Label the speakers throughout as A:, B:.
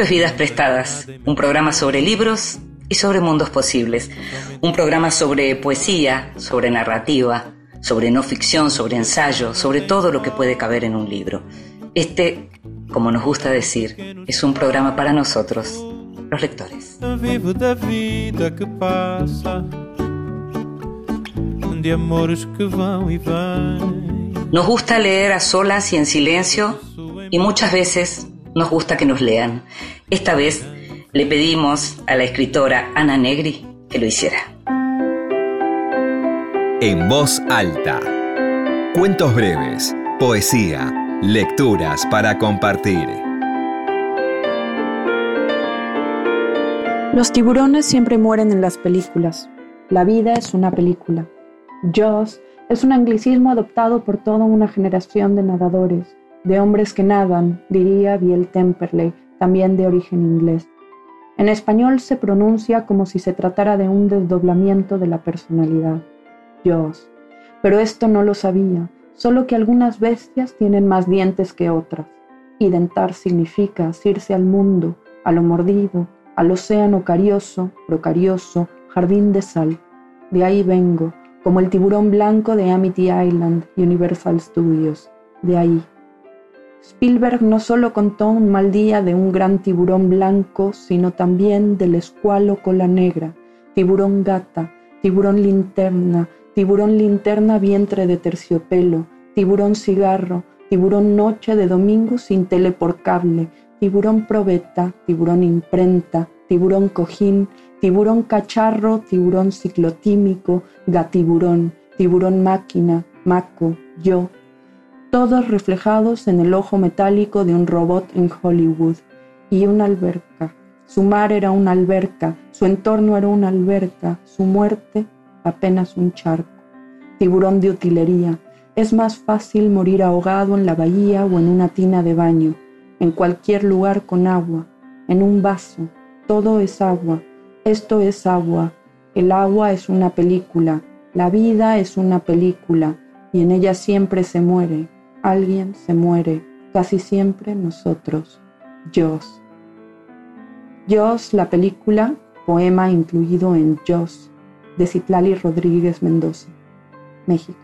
A: Esto es Vidas Prestadas, un programa sobre libros y sobre mundos posibles, un programa sobre poesía, sobre narrativa, sobre no ficción, sobre ensayo, sobre todo lo que puede caber en un libro. Este, como nos gusta decir, es un programa para nosotros, los lectores. Nos gusta leer a solas y en silencio y muchas veces nos gusta que nos lean. Esta vez le pedimos a la escritora Ana Negri que lo hiciera.
B: En voz alta. Cuentos breves, poesía, lecturas para compartir.
C: Los tiburones siempre mueren en las películas. La vida es una película. Jaws es un anglicismo adoptado por toda una generación de nadadores, de hombres que nadan, diría Biel Temperley, también de origen inglés. En español se pronuncia como si se tratara de un desdoblamiento de la personalidad. Jaws. Pero esto no lo sabía, solo que algunas bestias tienen más dientes que otras. Y dentar significa asirse al mundo, a lo mordido, al océano carioso, procarioso, jardín de sal. De ahí vengo, como el tiburón blanco de Amity Island, Universal Studios. De ahí. Spielberg no solo contó un mal día de un gran tiburón blanco, sino también del escualo cola negra, tiburón gata, tiburón linterna, tiburón linterna vientre de terciopelo, tiburón cigarro, tiburón noche de domingo sin tele por cable, tiburón probeta, tiburón imprenta, tiburón cojín, tiburón cacharro, tiburón ciclotímico, gatiburón, tiburón máquina, maco, yo, todos reflejados en el ojo metálico de un robot en Hollywood y una alberca. Su mar era una alberca, su entorno era una alberca, su muerte apenas un charco. Tiburón de utilería. Es más fácil morir ahogado en la bahía o en una tina de baño, en cualquier lugar con agua, en un vaso. Todo es agua. Esto es agua. El agua es una película. La vida es una película y en ella siempre se muere. Alguien se muere. Casi siempre nosotros. Dios. Dios, la película, poema incluido en Dios, de Citlali Rodríguez Mendoza, México.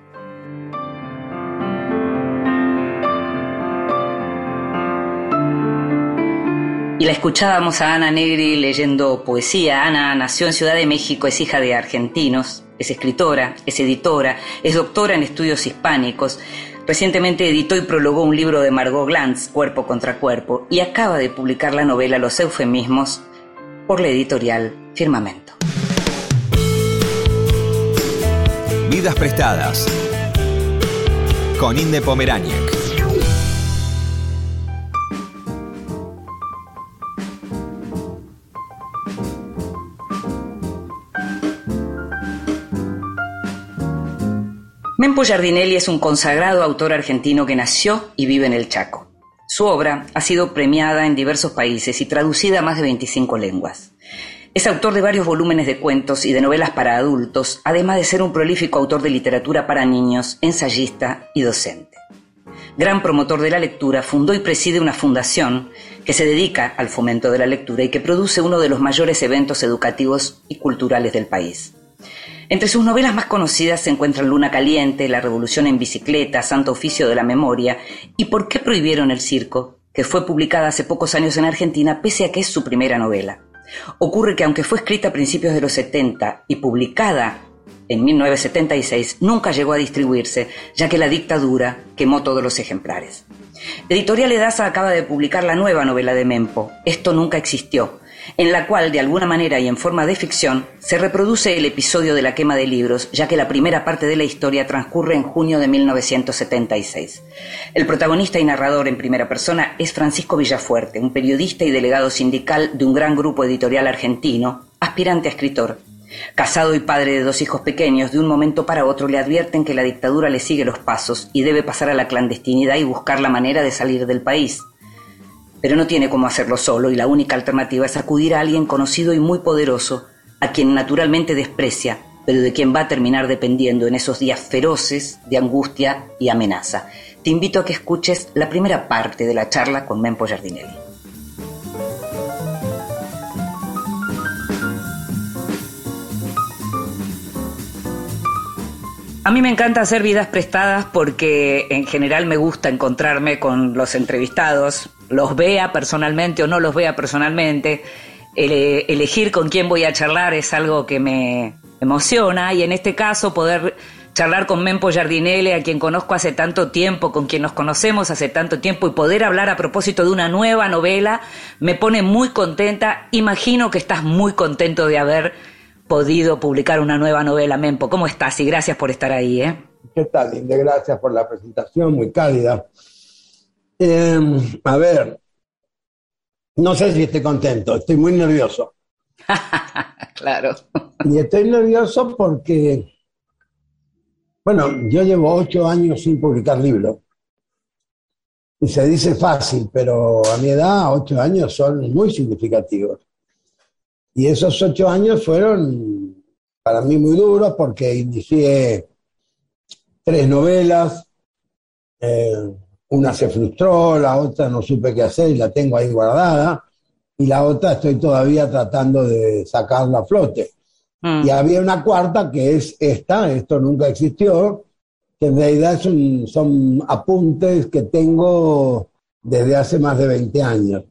A: Y la escuchábamos a Ana Negri leyendo poesía. Ana nació en Ciudad de México, es hija de argentinos, es escritora, es editora, es doctora en estudios hispánicos. Recientemente editó y prologó un libro de Margot Glantz, Cuerpo contra Cuerpo, y acaba de publicar la novela Los eufemismos por la editorial Firmamento.
B: Vidas prestadas con Inde Pomeráñez.
A: Mempo Giardinelli es un consagrado autor argentino que nació y vive en el Chaco. Su obra ha sido premiada en diversos países y traducida a más de 25 lenguas. Es autor de varios volúmenes de cuentos y de novelas para adultos, además de ser un prolífico autor de literatura para niños, ensayista y docente. Gran promotor de la lectura, fundó y preside una fundación que se dedica al fomento de la lectura y que produce uno de los mayores eventos educativos y culturales del país. Entre sus novelas más conocidas se encuentran Luna Caliente, La Revolución en Bicicleta, Santo Oficio de la Memoria y ¿Por qué prohibieron el circo?, que fue publicada hace pocos años en Argentina pese a que es su primera novela. Ocurre que aunque fue escrita a principios de los 70 y publicada en 1976, nunca llegó a distribuirse, ya que la dictadura quemó todos los ejemplares. Editorial Edasa acaba de publicar la nueva novela de Mempo, Esto nunca existió, en la cual, de alguna manera y en forma de ficción, se reproduce el episodio de la quema de libros, ya que la primera parte de la historia transcurre en junio de 1976. El protagonista y narrador en primera persona es Francisco Villafuerte, un periodista y delegado sindical de un gran grupo editorial argentino, aspirante a escritor. Casado y padre de dos hijos pequeños, de un momento para otro le advierten que la dictadura le sigue los pasos y debe pasar a la clandestinidad y buscar la manera de salir del país pero no tiene cómo hacerlo solo y la única alternativa es acudir a alguien conocido y muy poderoso, a quien naturalmente desprecia, pero de quien va a terminar dependiendo en esos días feroces de angustia y amenaza. Te invito a que escuches la primera parte de la charla con Mempo Giardinelli. A mí me encanta hacer vidas prestadas porque en general me gusta encontrarme con los entrevistados, los vea personalmente o no los vea personalmente. elegir con quién voy a charlar es algo que me emociona y en este caso poder charlar con Mempo Giardinelli, a quien conozco hace tanto tiempo, con quien nos conocemos hace tanto tiempo, y poder hablar a propósito de una nueva novela, me pone muy contenta. Imagino que estás muy contento de haber podido publicar una nueva novela, Mempo. ¿Cómo estás? Y gracias por estar ahí. ¿eh?
D: ¿Qué tal, Linde? Gracias por la presentación, muy cálida. Em, a ver, no sé si estoy contento, estoy muy nervioso.
A: claro.
D: Y estoy nervioso porque bueno, yo llevo ocho años sin publicar libros. Y se dice fácil, pero a mi edad, ocho años son muy significativos. Y esos ocho años fueron para mí muy duros porque inicié tres novelas. Eh, una se frustró, la otra no supe qué hacer y la tengo ahí guardada. Y la otra estoy todavía tratando de sacarla a flote. Mm. Y había una cuarta que es esta, esto nunca existió, que en realidad son, son apuntes que tengo desde hace más de 20 años.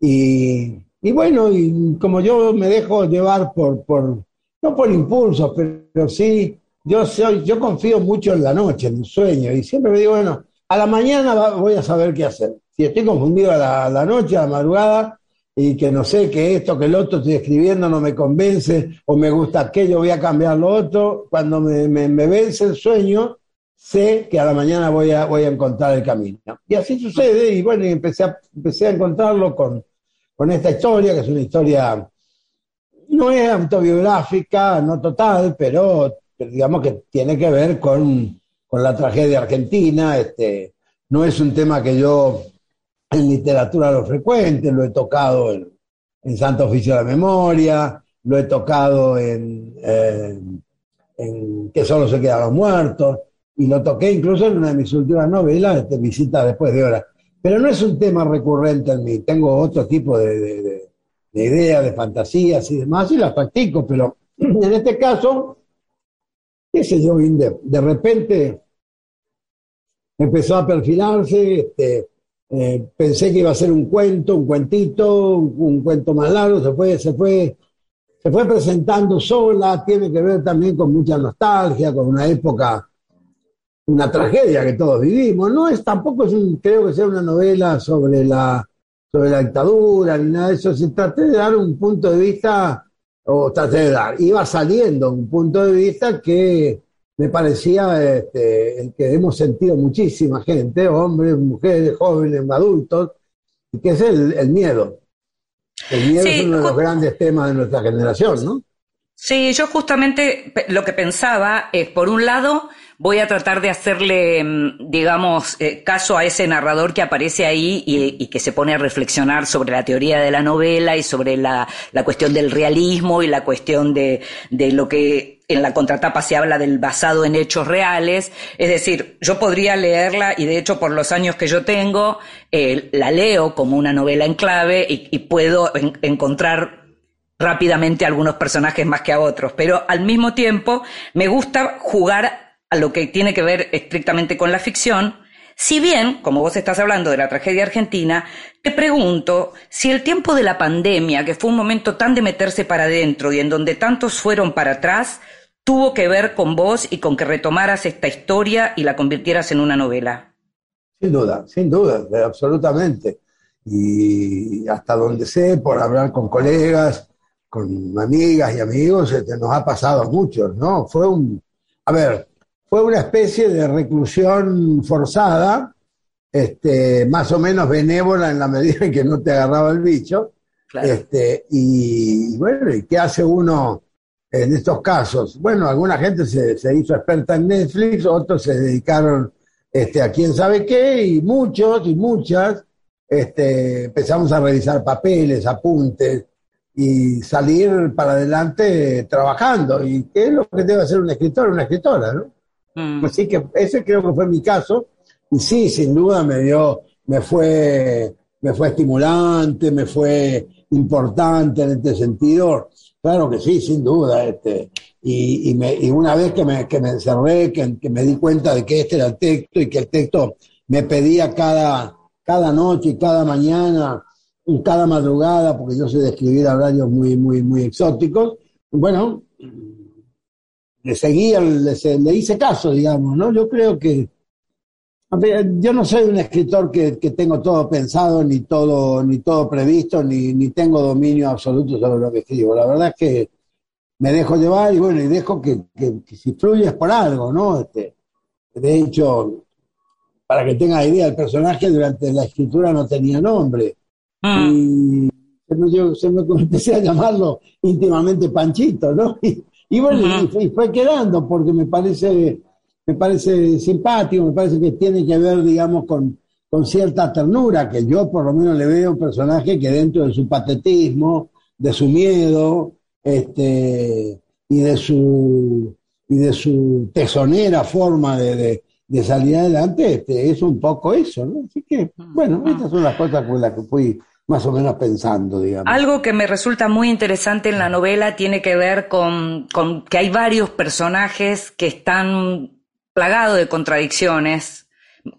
D: Y, y bueno, y como yo me dejo llevar por, por, no por impulsos, pero, sí, yo, soy, yo confío mucho en la noche, en el sueño, y siempre me digo, bueno, a la mañana voy a saber qué hacer. Si estoy confundido a la, noche, a la madrugada, y que no sé, que esto, que el otro estoy escribiendo no me convence, o me gusta aquello, voy a cambiar lo otro. Cuando me, me, vence el sueño, sé que a la mañana voy a, voy a encontrar el camino. Y así sucede, y bueno, empecé a, empecé a encontrarlo con, con esta historia, que es una historia, no es autobiográfica, no total, pero, digamos que tiene que ver con, con la tragedia argentina. Este, no es un tema que yo en literatura lo frecuente, lo he tocado en, Santo Oficio de la Memoria, lo he tocado en, eh, en Que solo se quedan los muertos, y lo toqué incluso en una de mis últimas novelas, este, Visita después de horas. Pero no es un tema recurrente en mí, tengo otro tipo de, de, de ideas, de fantasías y demás, y las practico, pero en este caso, qué yo, de, repente empezó a perfilarse, este, eh, pensé que iba a ser un cuento, un cuentito, un, cuento más largo, se fue, se fue, se fue presentando sola, tiene que ver también con mucha nostalgia, con una época, una tragedia que todos vivimos. No es tampoco es creo que sea una novela sobre la, sobre la dictadura ni nada de eso. Se traté de dar un punto de vista, o traté de dar, iba saliendo un punto de vista que me parecía este, el que hemos sentido muchísima gente, hombres, mujeres, jóvenes, adultos, y que es el, miedo. El miedo es uno de los grandes temas de nuestra generación, ¿no?
A: Sí, yo justamente lo que pensaba es, por un lado, voy a tratar de hacerle, mm, digamos, eh, caso a ese narrador que aparece ahí y, que se pone a reflexionar sobre la teoría de la novela y sobre la, cuestión del realismo y la cuestión de, de lo que en la contratapa se habla del basado en hechos reales, es decir, yo podría leerla y de hecho por los años que yo tengo, eh, la leo como una novela en clave y, puedo encontrar rápidamente algunos personajes más que a otros, pero al mismo tiempo me gusta jugar a lo que tiene que ver estrictamente con la ficción, si bien, como vos estás hablando de la tragedia argentina, te pregunto si el tiempo de la pandemia, que fue un momento tan de meterse para adentro y en donde tantos fueron para atrás, tuvo que ver con vos y con que retomaras esta historia y la convirtieras en una novela.
D: Sin duda, sin duda, absolutamente. Y hasta donde sé, por hablar con colegas, con amigas y amigos, este, nos ha pasado a muchos, ¿no? Fue un, a ver, fue una especie de reclusión forzada, este, más o menos benévola en la medida en que no te agarraba el bicho. Este, y bueno, ¿y qué hace uno? en estos casos. Bueno, alguna gente se, se hizo experta en Netflix, otros se dedicaron este, a quién sabe qué, y muchos y muchas este, empezamos a revisar papeles, apuntes y salir para adelante trabajando. ¿Y qué es lo que debe hacer un escritor, una escritora? ¿no? Mm. Así que ese creo que fue mi caso. Y sí, sin duda me dio, me fue, me fue estimulante, me fue importante en este sentido Claro que sí, sin duda. Este, y, una vez que me, que me encerré, que, me di cuenta de que este era el texto y que el texto me pedía cada, cada noche y cada mañana y cada madrugada, porque yo sé describir horarios muy, muy, muy exóticos, bueno, le seguí, le, hice caso, digamos, ¿no? Yo creo que, yo no soy un escritor que, tengo todo pensado, ni todo, ni todo previsto, ni, ni tengo dominio absoluto sobre lo que escribo. La verdad es que me dejo llevar y bueno, y dejo que, si fluye es por algo, ¿no? Este, de hecho, para que tenga idea, el personaje durante la escritura no tenía nombre. Ah. Y yo se me empecé a llamarlo íntimamente Panchito, ¿no? Y, bueno, y, fue quedando porque me parece, me parece simpático, me parece que tiene que ver, digamos, con, con cierta ternura, que yo por lo menos le veo a un personaje que dentro de su patetismo, de su miedo, este, y de su y de su tesonera forma de, de, salir adelante, este, es un poco eso, ¿no? Así que, bueno, estas son las cosas con las que fui más o menos pensando, digamos.
A: Algo que me resulta muy interesante en la novela tiene que ver con, con que hay varios personajes que están plagados de contradicciones,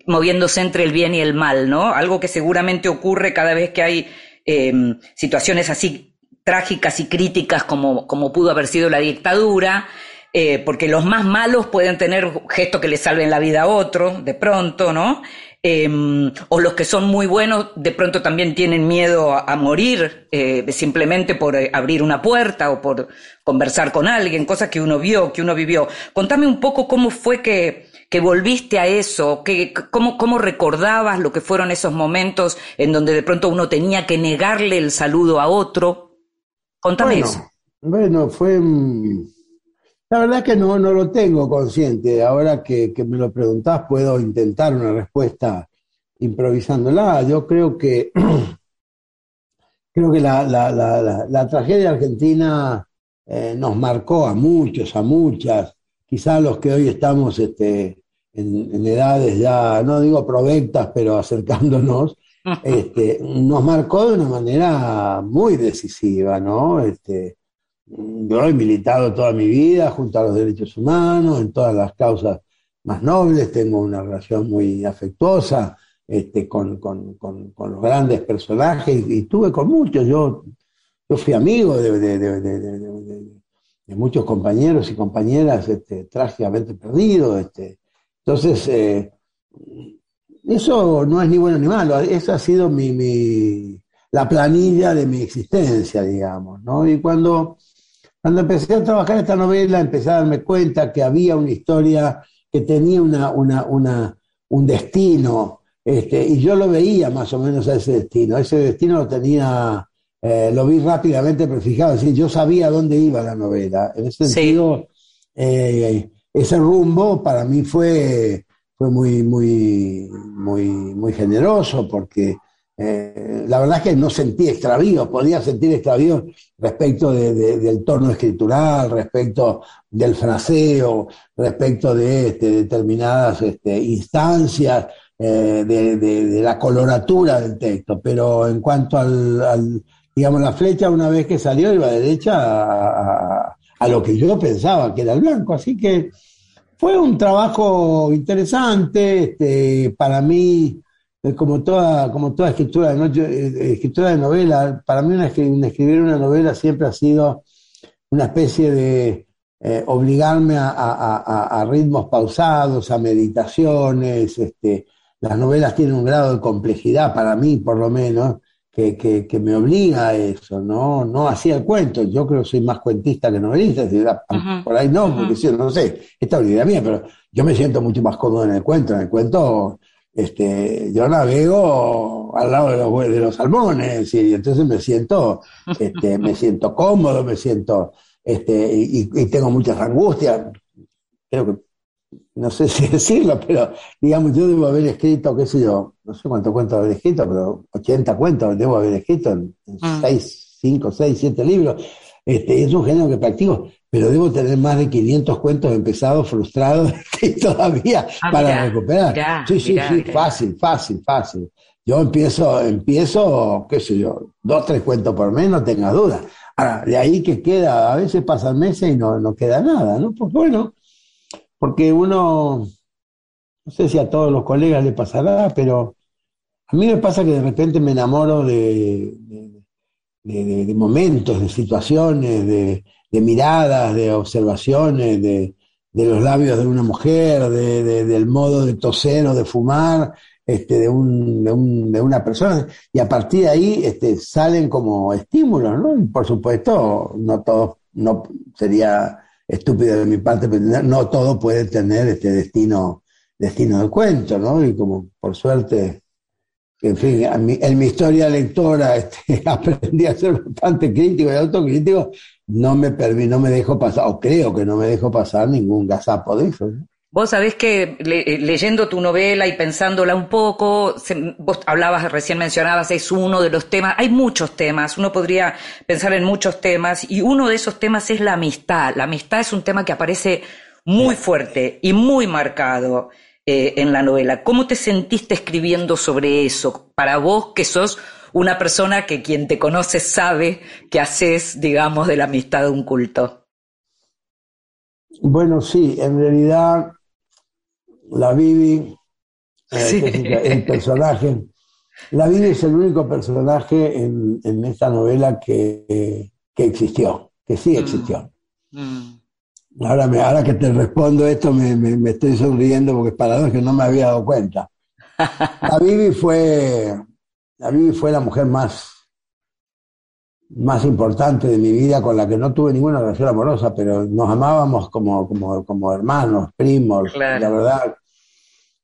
A: moviéndose entre el bien y el mal, ¿no? Algo que seguramente ocurre cada vez que hay eh, situaciones así trágicas y críticas como, como pudo haber sido la dictadura, eh, porque los más malos pueden tener gestos que le salven la vida a otro, de pronto, ¿no? Em, o los que son muy buenos de pronto también tienen miedo a, morir eh, simplemente por eh, abrir una puerta o por conversar con alguien, cosas que uno vio, que uno vivió. Contame un poco cómo fue que, que volviste a eso, que, cómo, cómo recordabas lo que fueron esos momentos en donde de pronto uno tenía que negarle el saludo a otro. Contame
D: bueno,
A: eso.
D: Bueno, fue. La verdad que no, no lo tengo consciente. Ahora que, me lo preguntás, puedo intentar una respuesta improvisándola. Yo creo que. creo que la, la, tragedia argentina eh, nos marcó a muchos, a muchas. Quizás los que hoy estamos este, en, edades ya, no digo provectas, pero acercándonos, este, nos marcó de una manera muy decisiva, ¿no? Este, yo he militado toda mi vida junto a los derechos humanos, en todas las causas más nobles, tengo una relación muy afectuosa este, con, los grandes personajes y, tuve con muchos, yo, yo fui amigo de, muchos compañeros y compañeras este, trágicamente perdidos. Este. Entonces, eh, eso no es ni bueno ni malo, esa ha sido mi, la planilla de mi existencia, digamos, ¿no? Y cuando, cuando empecé a trabajar esta novela, empecé a darme cuenta que había una historia que tenía una, una, un destino, este, y yo lo veía más o menos a ese destino. Ese destino lo tenía, eh, lo vi rápidamente prefijado, es decir, yo sabía dónde iba la novela. En ese sentido, eh, ese rumbo para mí fue fue muy, muy, muy, muy generoso porque eh, la verdad es que no sentí extravío, podía sentir extravío respecto del tono escritural, respecto del fraseo, respecto de este, determinadas este, instancias, eh, de, la coloratura del texto, pero en cuanto al, digamos, la flecha una vez que salió iba derecha a, lo que yo pensaba que era el blanco, así que fue un trabajo interesante, este, para mí, como toda, como toda escritura, de eh, escritura de novela, para mí una, escribir una novela siempre ha sido una especie de eh, obligarme a, ritmos pausados, a meditaciones. Este, las novelas tienen un grado de complejidad, para mí por lo menos, que, me obliga a eso, ¿no? No hacía el cuento, yo creo que soy más cuentista que novelista, por ahí no, porque sí, no sé, esta es mía, pero yo me siento mucho más cómodo en el cuento, en el cuento este, yo navego al lado de los, de los salmones y entonces me siento, este, me siento cómodo, me siento, este, y, y tengo muchas angustias. Creo que no sé si decirlo, pero digamos, yo debo haber escrito, qué sé yo, no sé cuántos cuentos haber escrito, pero 80 cuentos debo haber escrito en, 6, 5, 6, 7 libros. Este, es un género que practico, pero debo tener más de 500 cuentos empezados, frustrados, y todavía ah, para recuperar. sí, sí, sí, fácil, fácil, fácil. Yo empiezo, empiezo, qué sé yo, dos, tres cuentos por menos, no tengas duda. de ahí que queda, a veces pasan meses y no, no queda nada, ¿no? Pues bueno, porque uno, no sé si a todos los colegas le pasará, pero a mí me pasa que de repente me enamoro de, de, momentos, de situaciones, de, miradas, de observaciones, de, los labios de una mujer, del modo de toser o de fumar este, de, un, de, una persona. Y a partir de ahí este, salen como estímulos, ¿no? Y por supuesto, no todo, no sería estúpido de mi parte, pero no todo puede tener este destino, destino de cuento, ¿no? Y como por suerte en fin, en mi historia lectora este, aprendí a ser bastante crítico y autocrítico, no me, no me dejo pasar, o creo que no me dejo pasar ningún gazapo de eso.
A: Vos sabés que eh, leyendo tu novela y pensándola un poco, vos hablabas, recién mencionabas, es uno de los temas, hay muchos temas, uno podría pensar en muchos temas, y uno de esos temas es la amistad. La amistad es un tema que aparece muy fuerte y muy marcado. Eh, en la novela. ¿Cómo te sentiste escribiendo sobre eso? Para vos, que sos una persona que quien te conoce sabe que haces, digamos, de la amistad un culto.
D: Bueno, sí, en realidad la Vivi, eh, el personaje, la Vivi es el único personaje en, esta novela que, existió, que sí mm. existió. Mm. Ahora, me, ahora que te respondo esto, me, estoy sonriendo porque es para que no me había dado cuenta. La Bibi fue, la fue la mujer más, más importante de mi vida, con la que no tuve ninguna relación amorosa, pero nos amábamos como, como, como hermanos, primos. La verdad,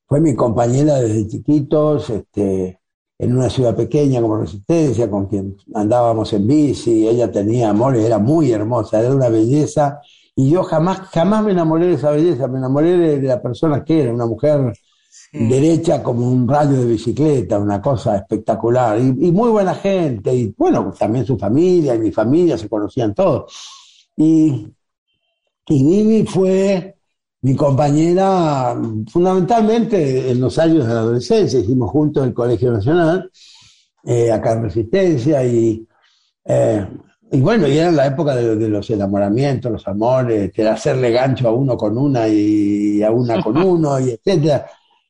D: fue mi compañera desde chiquitos, este, en una ciudad pequeña como Resistencia, con quien andábamos en bici, ella tenía amor, era muy hermosa, era una belleza y yo jamás, jamás me enamoré de esa belleza, me enamoré de, la persona que era, una mujer derecha como un rayo de bicicleta, una cosa espectacular, y, muy buena gente, y bueno, también su familia y mi familia se conocían todos. Y, y Vivi fue mi compañera fundamentalmente en los años de la adolescencia, hicimos juntos el Colegio Nacional, eh, acá en Resistencia, y eh, y bueno, y era la época de, los enamoramientos, los amores, que era hacerle gancho a uno con una y a una con uno, y etcétera.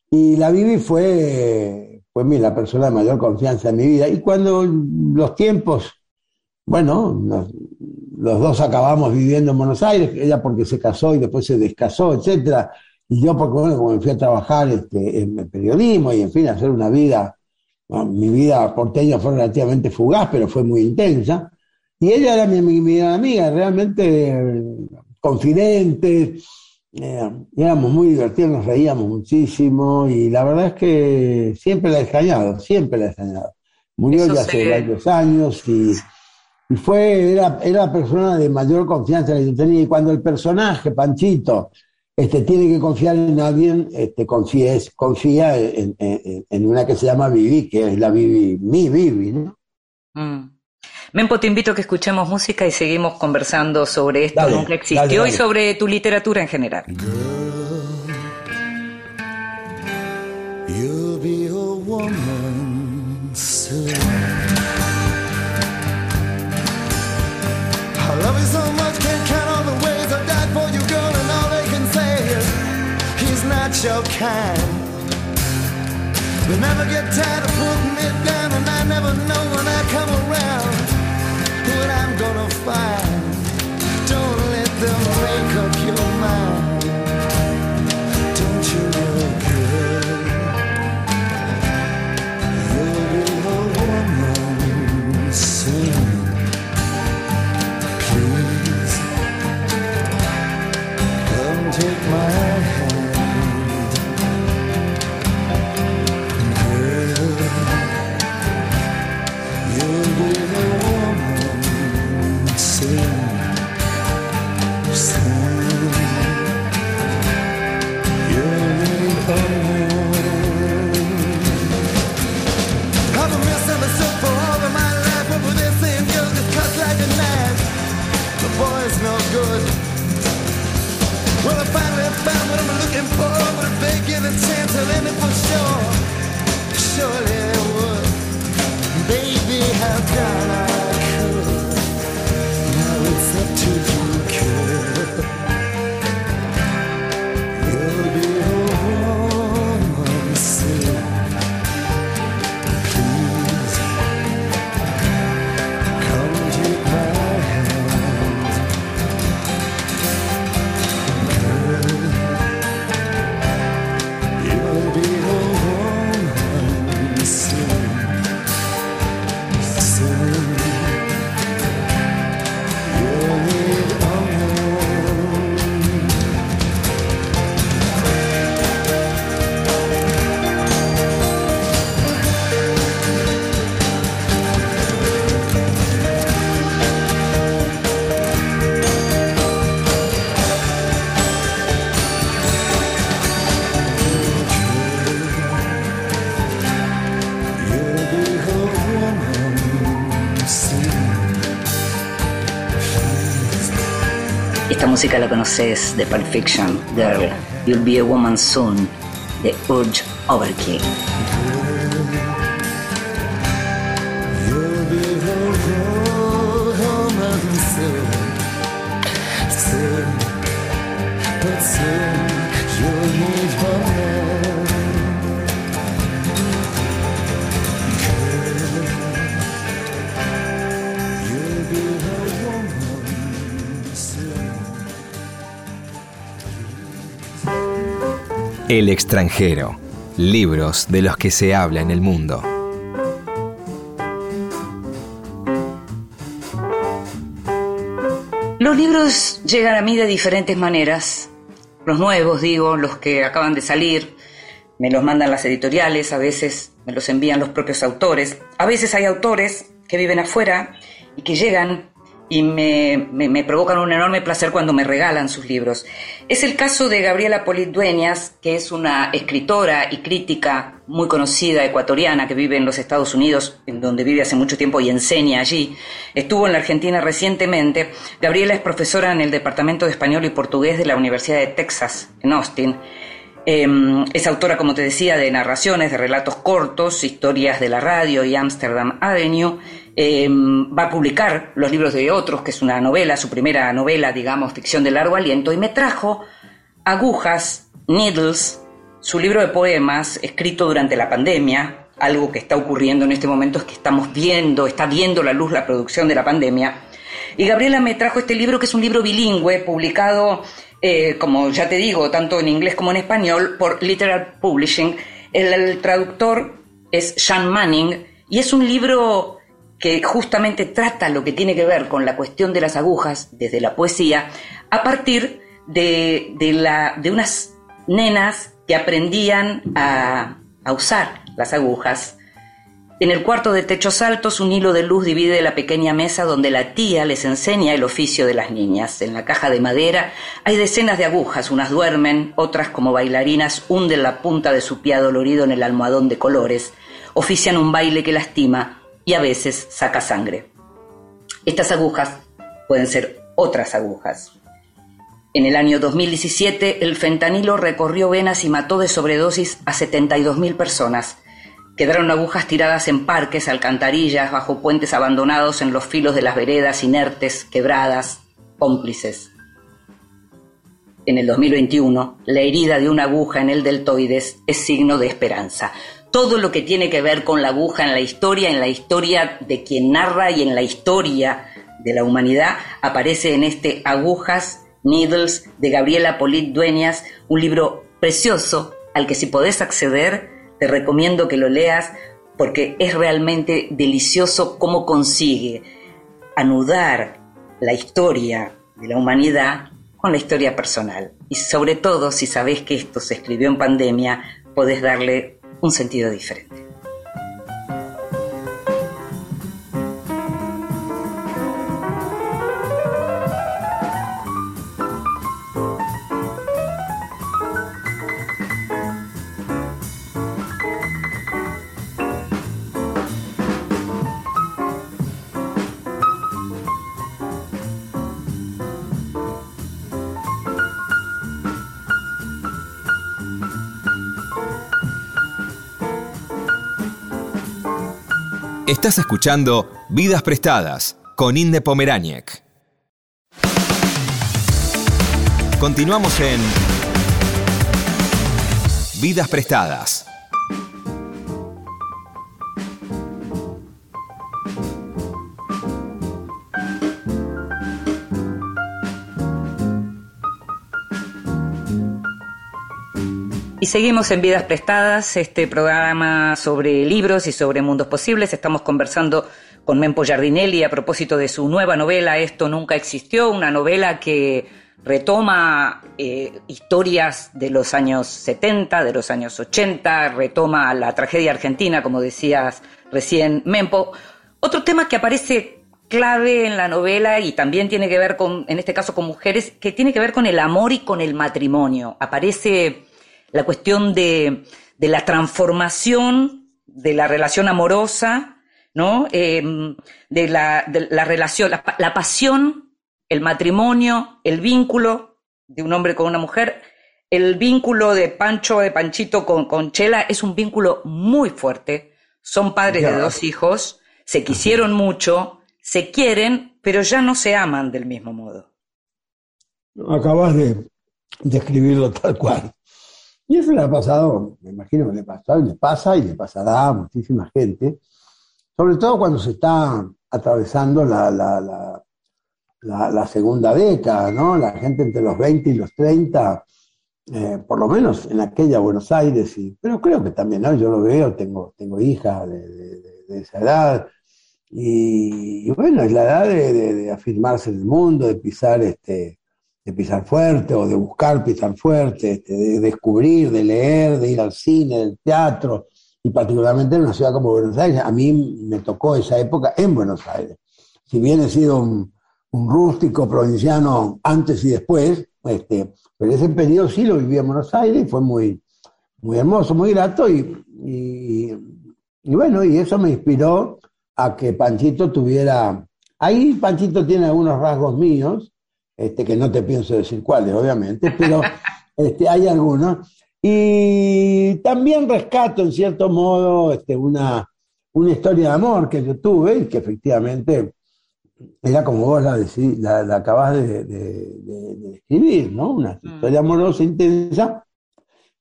D: Y la Bibi fue, fue la persona de mayor confianza en mi vida. Y cuando los tiempos, bueno, los dos acabamos viviendo en Buenos Aires, ella porque se casó y después se descasó, etcétera. Y yo porque, bueno, como me fui a trabajar este, en periodismo y, en fin, a hacer una vida, mi vida porteña fue relativamente fugaz, pero fue muy intensa. Y ella era mi, mi, amiga, realmente eh, confidente, eh, éramos muy divertidos, nos reíamos muchísimo y la verdad es que siempre la he extrañado, siempre la he extrañado. Murió ya hace varios años y, fue, era, era la persona de mayor confianza que yo tenía y cuando el personaje, Panchito, este, tiene que confiar en alguien, este, confía, confía en, una que se llama Vivi, que es la Vivi, mi Vivi, ¿no?
A: Mm. Mempo, te invito a que escuchemos música y seguimos conversando sobre esto nunca existió y sobre tu literatura en general. you'll be a woman soon. I love you so much, can't count all the ways I've died for you, girl, and all they can say is he's not your kind. They never get tired of putting it down, and I never know when I come around what I'm gonna find. Don't let them make up your mind. Don't you look good? You'll be a woman soon. Please come take my hand. Música la conoces de Pulp Fiction, Girl, You'll Be a Woman Soon, de Urge Overkill.
B: El extranjero. Libros de los que se habla en el mundo.
A: Los libros llegan a mí de diferentes maneras. Los nuevos, digo, los que acaban de salir, me los mandan las editoriales, a veces me los envían los propios autores. A veces hay autores que viven afuera y que llegan y me, provocan un enorme placer cuando me regalan sus libros. Es el caso de Gabriela Polit Dueñas, que es una escritora y crítica muy conocida ecuatoriana que vive en los Estados Unidos, en donde vive hace mucho tiempo y enseña allí. Estuvo en la Argentina recientemente. Gabriela es profesora en el Departamento de Español y Portugués de la Universidad de Texas, en Austin. Em, es autora, como te decía, de narraciones, de relatos cortos, historias de la radio y Amsterdam Avenue Em, va a publicar los libros de otros, que es una novela, su primera novela, digamos, ficción de largo aliento, y me trajo Agujas, Needles, su libro de poemas escrito durante la pandemia. Algo que está ocurriendo en este momento es que estamos viendo, está viendo la luz la producción de la pandemia. Y Gabriela me trajo este libro, que es un libro bilingüe, publicado, eh, como ya te digo, tanto en inglés como en español, por Literal Publishing. El, traductor es Sean Manning, y es un libro que justamente trata lo que tiene que ver con la cuestión de las agujas desde la poesía, a partir de, de unas nenas que aprendían a, a usar las agujas. En el cuarto de techos altos un hilo de luz divide la pequeña mesa donde la tía les enseña el oficio de las niñas. En la caja de madera hay decenas de agujas, unas duermen, otras como bailarinas hunden la punta de su pie dolorido en el almohadón de colores, ofician un baile que lastima, y a veces saca sangre. Estas agujas pueden ser otras agujas. En el año 2017, el fentanilo recorrió venas y mató de sobredosis a 72.000 personas. Quedaron agujas tiradas en parques, alcantarillas, bajo puentes abandonados en los filos de las veredas, inertes, quebradas, cómplices. En el 2021, la herida de una aguja en el deltoides es signo de esperanza todo lo que tiene que ver con la aguja en la historia, en la historia de quien narra y en la historia de la humanidad, aparece en este Agujas, Needles, de Gabriela Polit Dueñas, un libro precioso al que si podés acceder, te recomiendo que lo leas porque es realmente delicioso cómo consigue anudar la historia de la humanidad con la historia personal. Y sobre todo, si sabés que esto se escribió en pandemia, podés darle un sentido diferente.
B: Estás escuchando Vidas Prestadas con Inde Pomeráñez. Continuamos en Vidas Prestadas.
A: Y seguimos en Vidas Prestadas, este programa sobre libros y sobre mundos posibles. Estamos conversando con Mempo Giardinelli a propósito de su nueva novela Esto nunca existió, una novela que retoma eh, historias de los años 70, de los años 80, retoma la tragedia argentina, como decías recién Mempo. Otro tema que aparece clave en la novela y también tiene que ver con, en este caso con mujeres, que tiene que ver con el amor y con el matrimonio. Aparece la cuestión de, la transformación de la relación amorosa, ¿no? Em, de, la, relación, la, pasión el matrimonio, el vínculo de un hombre con una mujer, el vínculo de Pancho, de Panchito con, con Chela es un vínculo muy fuerte. Son padres de dos hijos, se quisieron mucho, se quieren, pero ya no se aman del mismo modo.
D: Acabas de describirlo tal cual. Y eso le ha pasado, me imagino que le pasó, le pasa y le pasará a muchísima gente, sobre todo cuando se está atravesando la, la, segunda década, ¿no? La gente entre los 20 y los 30, eh, por lo menos en aquella Buenos Aires, y, pero creo que también, ¿no? Yo lo veo, tengo, tengo hija de, esa edad, y, bueno, es la edad de, afirmarse en el mundo, de pisar este de pisar fuerte o de buscar pisar fuerte, este, de descubrir, de leer, de ir al cine, del teatro, y particularmente en una ciudad como Buenos Aires. A mí me tocó esa época en Buenos Aires. Si bien he sido un, rústico provinciano antes y después, este, pero ese periodo sí lo viví en Buenos Aires y fue muy, muy hermoso, muy grato y, y, bueno, y eso me inspiró a que Panchito tuviera, ahí Panchito tiene algunos rasgos míos, este, que no te pienso decir cuáles, obviamente, pero este, hay algunos. Y también rescato, en cierto modo, este, una, una historia de amor que yo tuve y que efectivamente era como vos la, la, la acabás de, de, escribir, ¿no? Una mm. historia amorosa intensa,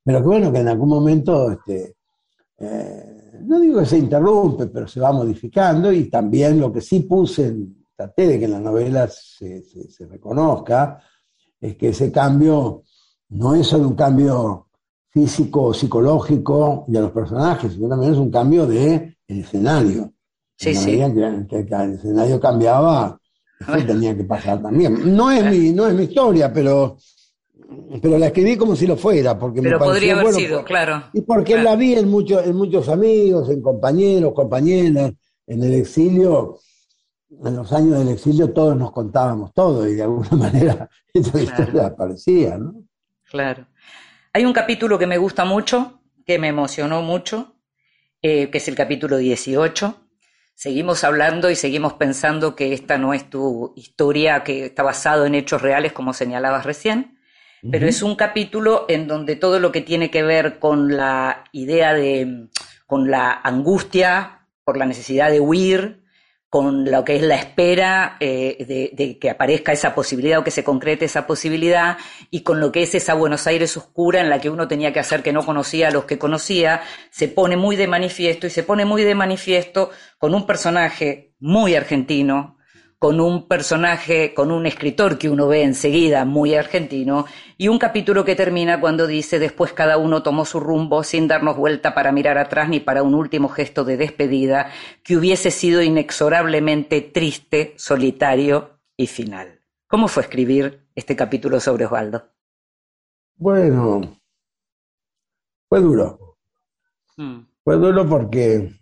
D: pero que bueno, que en algún momento, este, eh, no digo que se interrumpe, pero se va modificando y también lo que sí puse en, traté de que en la novela se, reconozca, es que ese cambio no es solo un cambio físico o psicológico de los personajes, sino también es un cambio de escenario.
A: Sí, sí.
D: Que, el escenario cambiaba, eso tenía que pasar también. No es mi, no es mi historia, pero, pero la escribí como si lo fuera, porque
A: pero
D: me
A: podría haber sido, claro.
D: Y porque la vi en, muchos en muchos amigos, en compañeros, compañeras, en el exilio, en los años del exilio todos nos contábamos todo y de alguna manera esa historia aparecía, ¿no?
A: Claro. Hay un capítulo que me gusta mucho, que me emocionó mucho, eh, que es el capítulo 18. Seguimos hablando y seguimos pensando que esta no es tu historia que está basado en hechos reales, como señalabas recién, pero es un capítulo en donde todo lo que tiene que ver con la idea de, con la angustia por la necesidad de huir, con lo que es la espera eh, de, que aparezca esa posibilidad o que se concrete esa posibilidad y con lo que es esa Buenos Aires oscura en la que uno tenía que hacer que no conocía a los que conocía, se pone muy de manifiesto y se pone muy de manifiesto con un personaje muy argentino, con un personaje, con un escritor que uno ve enseguida muy argentino, y un capítulo que termina cuando dice después cada uno tomó su rumbo sin darnos vuelta para mirar atrás ni para un último gesto de despedida que hubiese sido inexorablemente triste, solitario y final. ¿Cómo fue escribir este capítulo sobre Osvaldo?
D: Bueno, fue duro. Hmm. Fue duro porque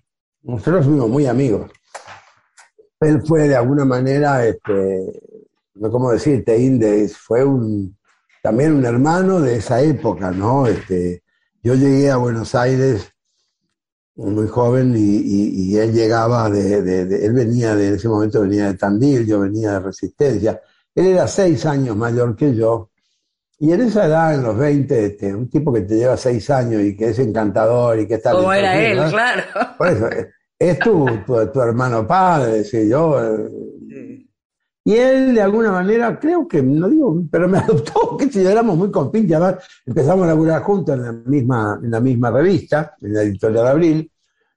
D: nosotros fuimos muy amigos él fue de alguna manera, este, no cómo decirte, Indes, fue un, también un hermano de esa época, ¿no? Este, yo llegué a Buenos Aires muy joven y, él llegaba de, él venía de, en ese momento venía de Tandil, yo venía de Resistencia. Él era seis años mayor que yo. Y en esa edad, en los 20, este, un tipo que te lleva seis años y que es encantador y que está...
A: Como era él, claro.
D: Por eso, es tu, tu, hermano padre, sí, yo. Y él, de alguna manera, creo que, no digo, pero me adoptó, que si éramos muy compinches, además empezamos a laburar juntos en la misma, en la misma revista, en la editorial Abril,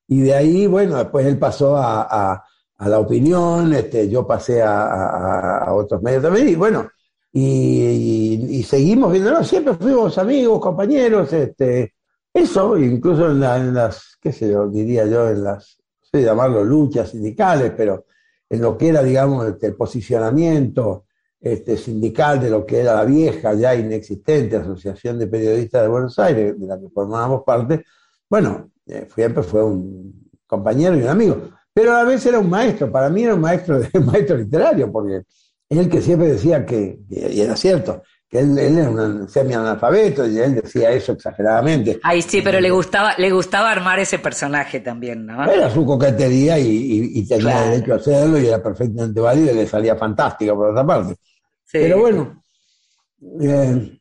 D: y de ahí, bueno, después él pasó a, la opinión, este, yo pasé a, otros medios también, y bueno, y, seguimos viéndolo, siempre fuimos amigos, compañeros, este, eso, incluso en, en las, qué sé yo, diría yo, en las llamarlo luchas sindicales, pero en lo que era, digamos, este, el posicionamiento este, sindical de lo que era la vieja, ya inexistente Asociación de Periodistas de Buenos Aires, de la que formábamos parte, bueno, eh, siempre fue un compañero y un amigo, pero a la vez era un maestro, para mí era un maestro, un maestro literario, porque es el que siempre decía que, y era cierto, que él, era un semi-analfabeto y él decía eso exageradamente.
A: Ay, sí, pero le gustaba, le gustaba armar ese personaje también, ¿no?
D: Era su coquetería y, tenía derecho a hacerlo y era perfectamente válido y le salía fantástico por otra parte. Pero bueno, eh,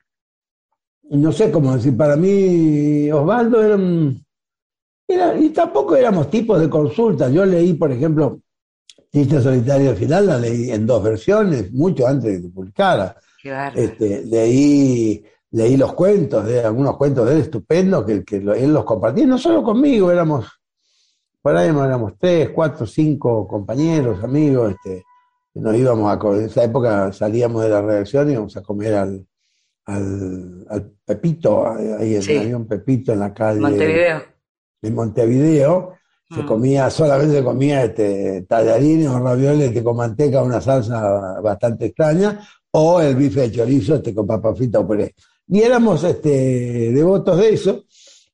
D: no sé cómo decir, para mí Osvaldo era un... Era, y tampoco éramos tipos de consulta. Yo leí, por ejemplo, Chiste Solitario al final, la leí en dos versiones, mucho antes de que publicara. Este, leí, leí los cuentos, de algunos cuentos de él estupendos, que, que él los compartía, no solo conmigo, éramos, por ahí éramos tres, cuatro, cinco compañeros, amigos, este, nos íbamos a, en esa época salíamos de la redacción y íbamos a comer al, al, Pepito, ahí en, había un Pepito en la calle.
A: Montevideo.
D: En Montevideo. Se mm. comía, solamente se comía este, tallarines o ravioles con manteca, una salsa bastante extraña, o el bife de chorizo este, con papa frita o puré. Y éramos este, devotos de eso.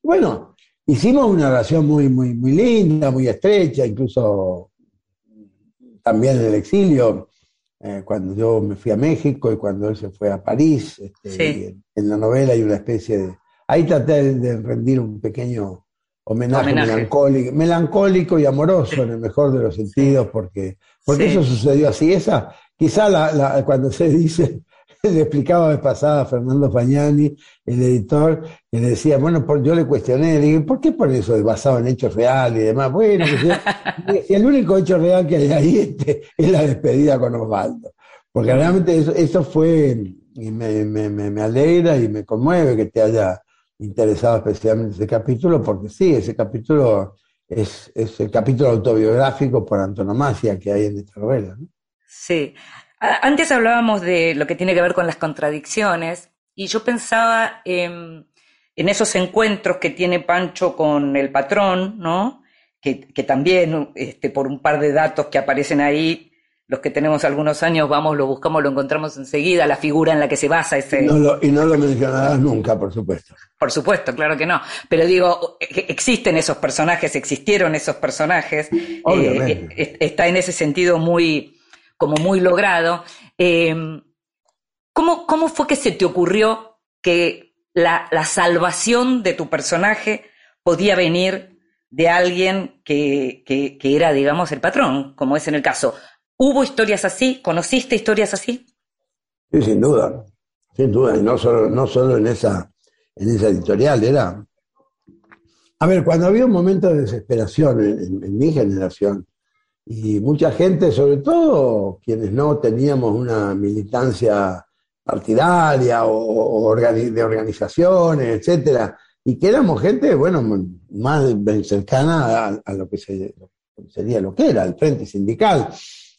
D: Bueno, hicimos una relación muy, muy, muy linda, muy estrecha, incluso también en el exilio eh, cuando yo me fui a México y cuando él se fue a París. Este, en, la novela hay una especie de... Ahí traté de rendir un pequeño homenaje, Melancólico, melancólico y amoroso en el mejor de los sentidos, porque, porque eso sucedió así. Esa, quizá la, cuando se dice le explicaba vez pasada a Fernando Fagnani, el editor, y le decía, bueno, yo le cuestioné, le dije, ¿por qué por eso es basado en hechos reales y demás? Bueno, pues, el único hecho real que hay ahí este, es la despedida con Osvaldo. Porque realmente eso, fue, y me, me, me, alegra y me conmueve que te haya interesado especialmente ese capítulo, porque sí, ese capítulo es, es el capítulo autobiográfico por antonomasia que hay en esta novela. ¿no?
A: Sí, antes hablábamos de lo que tiene que ver con las contradicciones y yo pensaba en, esos encuentros que tiene Pancho con el patrón, ¿no? Que, también, este, por un par de datos que aparecen ahí, los que tenemos algunos años, vamos, lo buscamos, lo encontramos enseguida, la figura en la que se basa ese...
D: Y no lo, y no lo mencionarás nunca, por supuesto.
A: Por supuesto, claro que no. Pero digo, e, existen esos personajes, existieron esos personajes. Eh, e, está en ese sentido muy como muy logrado. Eh, ¿cómo, ¿cómo, fue que se te ocurrió que la, salvación de tu personaje podía venir de alguien que, que, era, digamos, el patrón, como es en el caso? ¿Hubo historias así? ¿Conociste historias así?
D: Sí, sin duda, sin duda, y no solo, no solo en, esa, en esa editorial, era... A ver, cuando había un momento de desesperación en mi generación, y mucha gente, sobre todo quienes no teníamos una militancia partidaria o, de organizaciones, etcétera, y que éramos gente, bueno, más cercana a, lo que sería lo que era el frente sindical.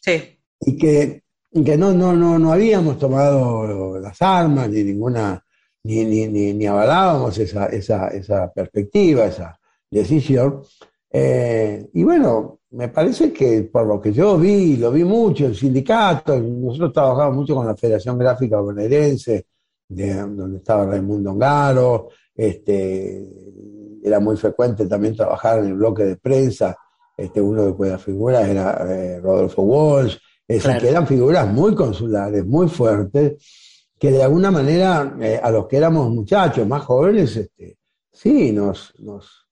A: Sí.
D: Y que, que no, no, no, no habíamos tomado las armas ni ninguna, ni, ni, ni, ni avalábamos esa, esa, esa perspectiva, esa decisión. Eh, y bueno, me parece que por lo que yo vi, lo vi mucho, el sindicato, nosotros trabajamos mucho con la Federación Gráfica Bonaerense, de, donde estaba Raimundo Ongaro, este, era muy frecuente también trabajar en el bloque de prensa, este, uno de las figuras era eh, Rodolfo Walsh, es que eran figuras muy consulares, muy fuertes, que de alguna manera eh, a los que éramos muchachos más jóvenes, este, sí, nos, nos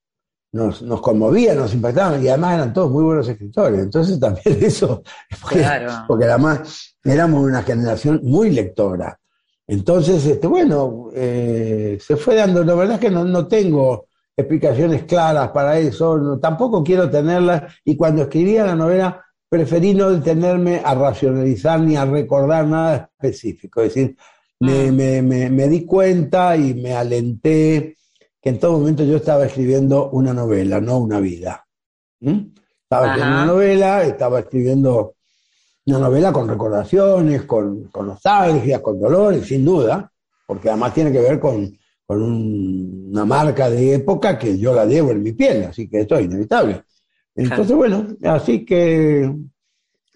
D: nos, nos conmovían, nos impactaban, y además eran todos muy buenos escritores. Entonces también eso, porque, porque además éramos una generación muy lectora. Entonces, este, bueno, eh, se fue dando, la verdad es que no, no tengo explicaciones claras para eso, tampoco quiero tenerlas, y cuando escribía la novela preferí no detenerme a racionalizar ni a recordar nada específico, es decir, me, mm. me, me, me di cuenta y me alenté que en todo momento yo estaba escribiendo una novela, no una vida. ¿Mm? Estaba escribiendo una novela, estaba escribiendo una novela con recordaciones, con, con nostalgias, con dolores, sin duda, porque además tiene que ver con, una marca de época que yo la llevo en mi piel, así que esto es inevitable. Entonces, bueno, así que,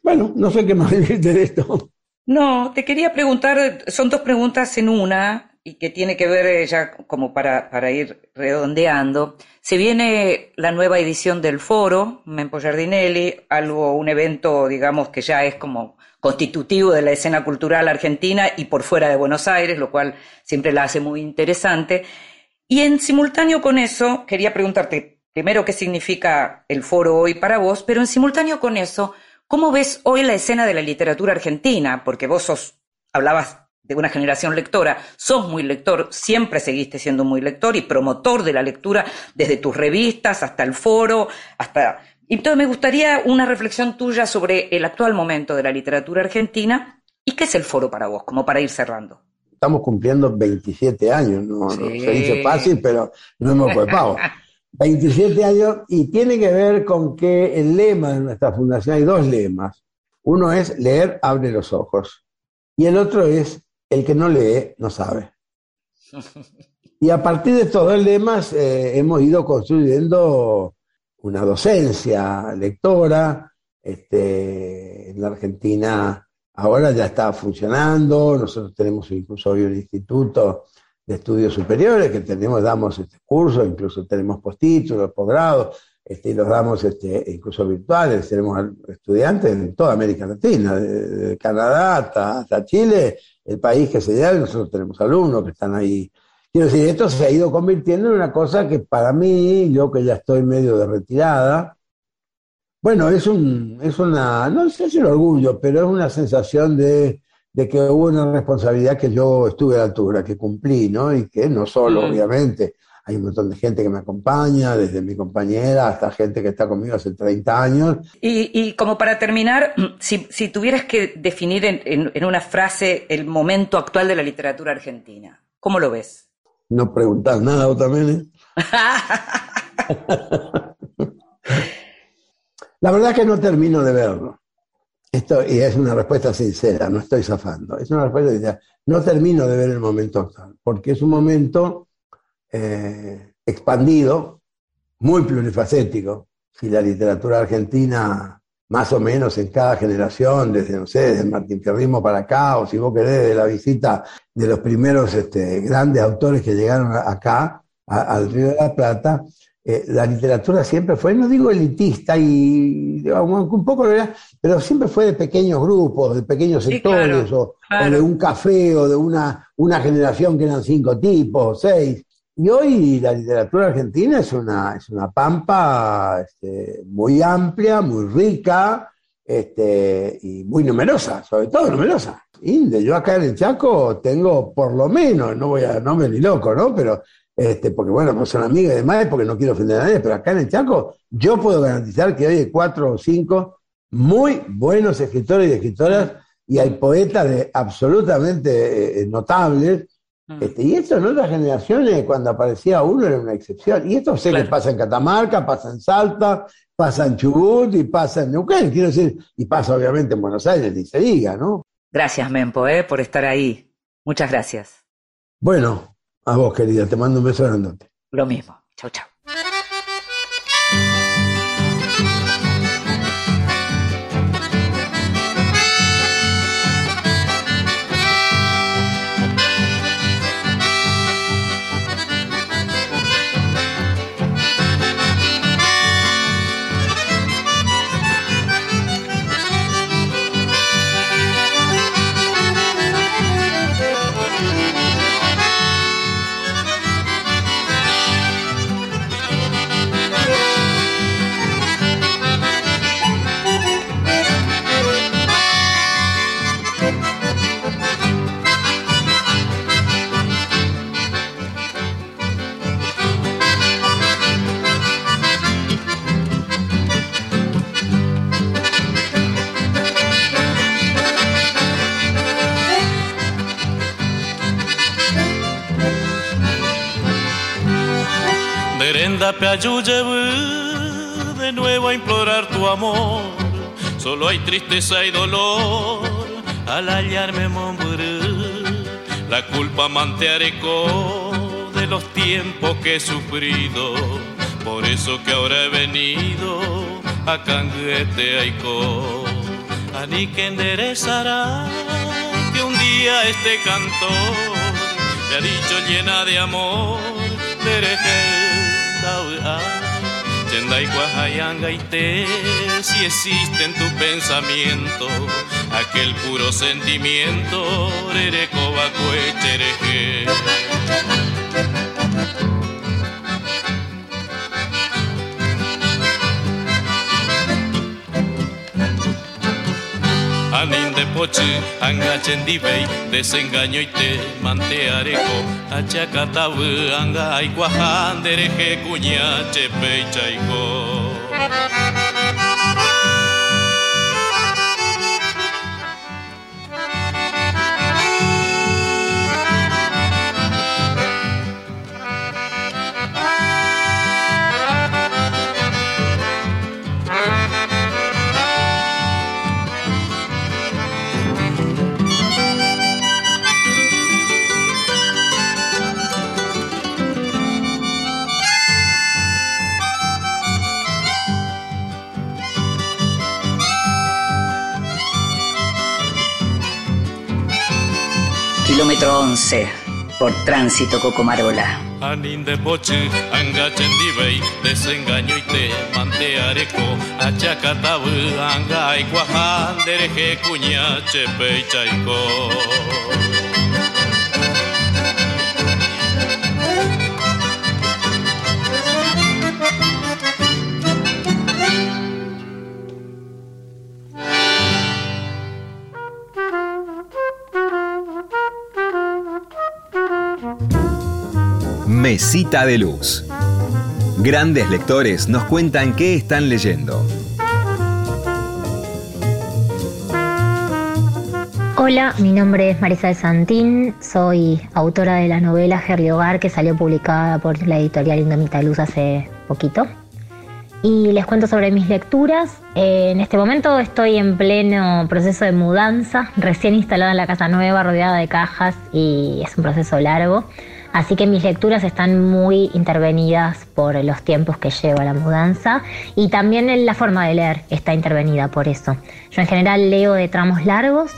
D: bueno, no sé qué más decirte de esto.
A: No, te quería preguntar, son dos preguntas en una y que tiene que ver eh, ya como para, para ir redondeando. Se viene la nueva edición del foro, Mempo Giardinelli, algo, un evento, digamos, que ya es como constitutivo de la escena cultural argentina y por fuera de Buenos Aires, lo cual siempre la hace muy interesante. Y en simultáneo con eso, quería preguntarte primero qué significa el foro hoy para vos, pero en simultáneo con eso, ¿cómo ves hoy la escena de la literatura argentina? Porque vos sos hablabas de una generación lectora, sos muy lector, siempre seguiste siendo muy lector y promotor de la lectura desde tus revistas hasta el foro, hasta... Entonces me gustaría una reflexión tuya sobre el actual momento de la literatura argentina y qué es el foro para vos, como para ir cerrando.
D: Estamos cumpliendo 27 años, no, se dice fácil, pero no hemos culpado. 27 años y tiene que ver con que el lema de nuestra fundación, hay dos lemas. Uno es leer abre los ojos y el otro es el que no lee no sabe. Y a partir de estos dos lemas eh, hemos ido construyendo una docencia lectora. Este, en la Argentina ahora ya está funcionando, nosotros tenemos incluso hoy un instituto de estudios superiores que tenemos, damos este curso, incluso tenemos postítulos, posgrados, este, y los damos este, incluso virtuales. Tenemos estudiantes en toda América Latina, de, Canadá hasta, Chile, el país que se llama, nosotros tenemos alumnos que están ahí. Quiero decir, esto se ha ido convirtiendo en una cosa que para mí, yo que ya estoy medio de retirada, bueno, es, un, es una, no sé si el orgullo, pero es una sensación de, de que hubo una responsabilidad que yo estuve a la altura, que cumplí, ¿no? Y que no solo, mm. obviamente, hay un montón de gente que me acompaña, desde mi compañera hasta gente que está conmigo hace 30 años.
A: Y, como para terminar, si, tuvieras que definir en, una frase el momento actual de la literatura argentina, ¿cómo lo ves?
D: No preguntas nada también, ¿eh? La verdad es que no termino de verlo. Esto, y es una respuesta sincera, no estoy zafando. Es una respuesta sincera. No termino de ver el momento actual, porque es un momento eh, expandido, muy plurifacético. Si la literatura argentina, más o menos en cada generación, desde, no sé, desde Martín Fierrismo para acá, o si vos querés, de la visita de los primeros este, grandes autores que llegaron acá, al Río de la Plata, eh, la literatura siempre fue, no digo elitista, y un poco, pero siempre fue de pequeños grupos, de pequeños sectores, o, de un café, o de una, una generación que eran cinco tipos, seis. Y hoy la literatura argentina es una, es una pampa este, muy amplia, muy rica este, y muy numerosa, sobre todo numerosa. Inde, yo acá en el Chaco tengo por lo menos, no voy a, no me ni loco, ¿no? Pero este, porque bueno, pues son amigos y demás, porque no quiero ofender a nadie, pero acá en el Chaco yo puedo garantizar que hay cuatro o cinco muy buenos escritores y escritoras y hay poetas absolutamente eh, notables. Mm. Este, y esto en otras generaciones, cuando aparecía uno, era una excepción. Y esto sé que pasa en Catamarca, pasa en Salta, pasa en Chubut y pasa en Neuquén, quiero decir, y pasa obviamente en Buenos Aires, ni se diga, ¿no?
A: Gracias, Mempo, eh, por estar ahí. Muchas gracias.
D: Bueno, a vos, querida, te mando un beso grandote.
A: Lo mismo. Chau, chau.
E: Yo de nuevo a implorar tu amor. Solo hay tristeza y dolor al hallarme morir. La culpa manteareco de los tiempos que he sufrido. Por eso que ahora he venido a Canguete Aiko. Ani que enderezará que un día este cantor me ha dicho llena de amor. Chendai te si existe en tu pensamiento aquel puro sentimiento, chereje. Anin de pochi, angachen dibei, desengaño y te manteareko, achacatabu, anga iguajandereje cuña, chepe y.
A: kilómetro 11 por tránsito Cocomarola.
E: Anin de pochi, angachen dibei, desengaño y te manteareko, achacatabu, anga iguajandereje cuña, chepe y chaico.
B: De Luz. Grandes lectores nos cuentan qué están leyendo.
F: Hola, mi nombre es Marisa de Santín, soy autora de la novela Gerli Hogar que salió publicada por la editorial Indomita Luz hace poquito. Y les cuento sobre mis lecturas. Eh, en este momento estoy en pleno proceso de mudanza, recién instalada en la casa nueva, rodeada de cajas y es un proceso largo. Así que mis lecturas están muy intervenidas por los tiempos que lleva la mudanza y también la forma de leer está intervenida por eso. Yo en general leo de tramos largos,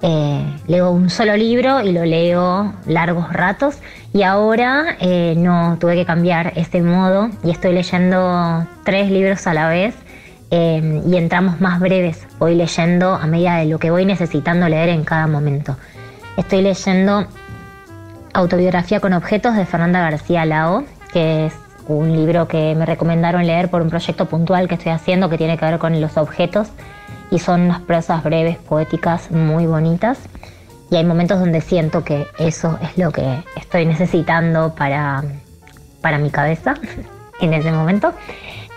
F: eh, leo un solo libro y lo leo largos ratos y ahora eh, no tuve que cambiar ese modo y estoy leyendo tres libros a la vez eh, y en tramos más breves. Voy leyendo a medida de lo que voy necesitando leer en cada momento. Estoy leyendo Autobiografía con objetos de Fernanda García Lao, que es un libro que me recomendaron leer por un proyecto puntual que estoy haciendo que tiene que ver con los objetos y son unas prosas breves, poéticas, muy bonitas. Y hay momentos donde siento que eso es lo que estoy necesitando para, para mi cabeza en ese momento.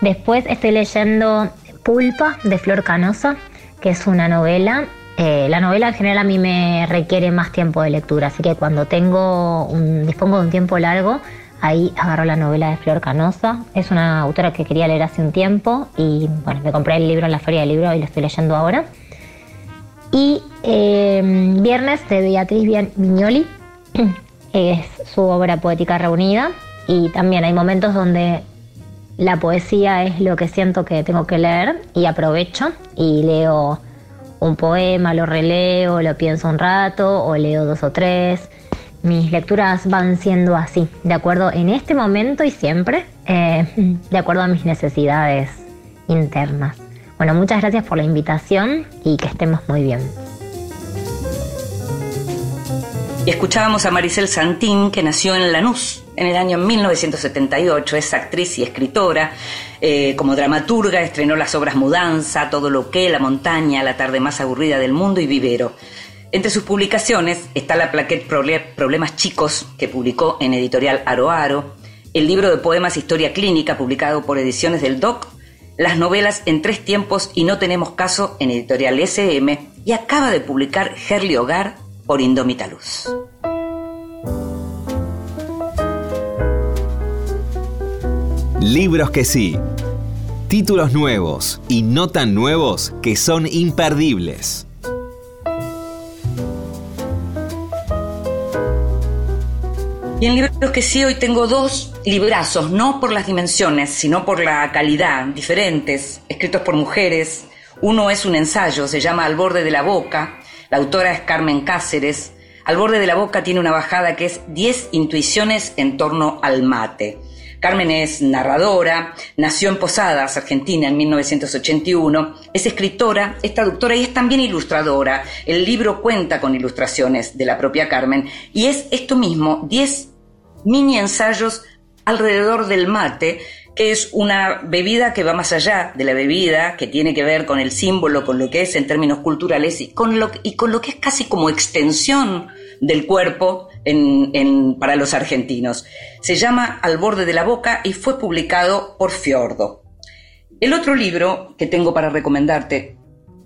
F: Después estoy leyendo Pulpa de Flor Canosa, que es una novela eh, la novela en general a mí me requiere más tiempo de lectura, así que cuando tengo dispongo de un tiempo largo, ahí agarro la novela de Flor Canosa. Es una autora que quería leer hace un tiempo y bueno, me compré el libro en la feria del libro y lo estoy leyendo ahora. Y eh, Viernes de Beatriz Viñoli es su obra poética reunida y también hay momentos donde la poesía es lo que siento que tengo que leer y aprovecho y leo un poema, lo releo, lo pienso un rato o leo dos o tres. Mis lecturas van siendo así, de acuerdo en este momento y siempre, eh, de acuerdo a mis necesidades internas. Bueno, muchas gracias por la invitación y que estemos muy bien.
A: Y escuchábamos a Maricel Santín, que nació en Lanús en el año 1978. Es actriz y escritora. Eh, como dramaturga estrenó las obras Mudanza, Todo lo que, La montaña, La tarde más aburrida del mundo y Vivero. Entre sus publicaciones está la plaquette Problemas Chicos, que publicó en editorial Aro Aro, el libro de poemas Historia Clínica, publicado por Ediciones del DOC, las novelas En Tres Tiempos y No Tenemos Caso en editorial SM, y acaba de publicar Gerli Hogar por Indómita Luz.
B: Libros que sí. Títulos nuevos y no tan nuevos que son imperdibles.
A: Y en libros que sí, hoy tengo dos librazos, no por las dimensiones, sino por la calidad, diferentes, escritos por mujeres. Uno es un ensayo, se llama Al borde de la boca, la autora es Carmen Cáceres. Al borde de la boca tiene una bajada que es 10 intuiciones en torno al mate. Carmen es narradora, nació en Posadas, Argentina, en 1981, es escritora, es traductora y es también ilustradora. El libro cuenta con ilustraciones de la propia Carmen y es esto mismo, 10 mini ensayos alrededor del mate que es una bebida que va más allá de la bebida, que tiene que ver con el símbolo, con lo que es en términos culturales y con lo, y con lo que es casi como extensión del cuerpo para los argentinos. Se llama Al borde de la boca y fue publicado por Fiordo. El otro libro que tengo para recomendarte,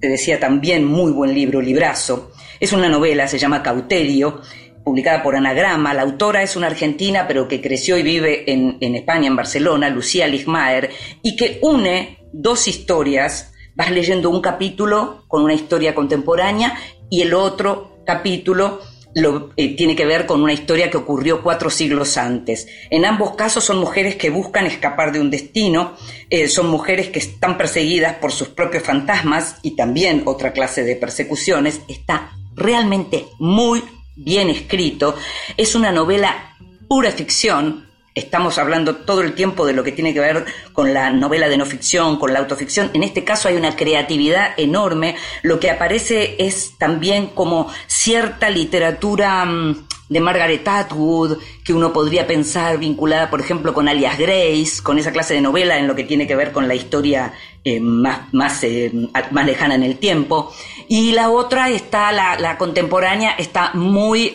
A: te decía también muy buen libro, librazo, es una novela, se llama Cauterio, publicada por Anagrama. La autora es una argentina, pero que creció y vive en, España, en Barcelona, Lucía Ligmaer, y que une dos historias. Vas leyendo un capítulo con una historia contemporánea y el otro capítulo lo, eh, tiene que ver con una historia que ocurrió cuatro siglos antes. En ambos casos son mujeres que buscan escapar de un destino, eh, son mujeres que están perseguidas por sus propios fantasmas y también otra clase de persecuciones. Está realmente muy bien escrito. Es una novela pura ficción, estamos hablando todo el tiempo de lo que tiene que ver con la novela de no ficción, con la autoficción. En este caso hay una creatividad enorme. Lo que aparece es también como cierta literatura mm, de Margaret Atwood, que uno podría pensar vinculada, por ejemplo, con Alias Grace, con esa clase de novela en lo que tiene que ver con la historia eh, más, más, eh, más lejana en el tiempo. Y la otra está, la, la contemporánea, está muy...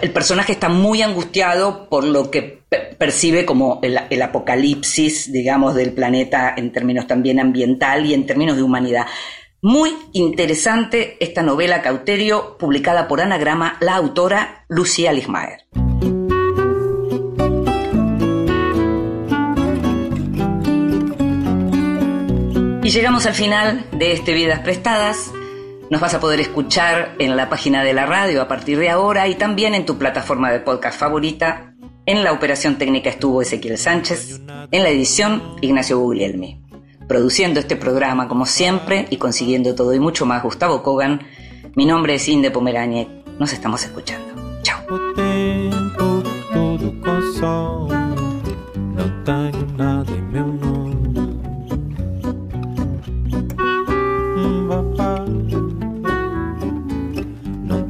A: El personaje está muy angustiado por lo que percibe como el, apocalipsis, digamos, del planeta en términos también ambiental y en términos de humanidad. Muy interesante esta novela Cauterio, publicada por Anagrama, la autora Lucía Lismaer. Y llegamos al final de este Vidas Prestadas. Nos vas a poder escuchar en la página de la radio a partir de ahora y también en tu plataforma de podcast favorita. En la operación técnica estuvo Ezequiel Sánchez, en la edición Ignacio Guglielmi. Produciendo este programa como siempre y consiguiendo todo y mucho más Gustavo Kogan. Mi nombre es Inde Pomeraniec. Nos estamos escuchando. Chao.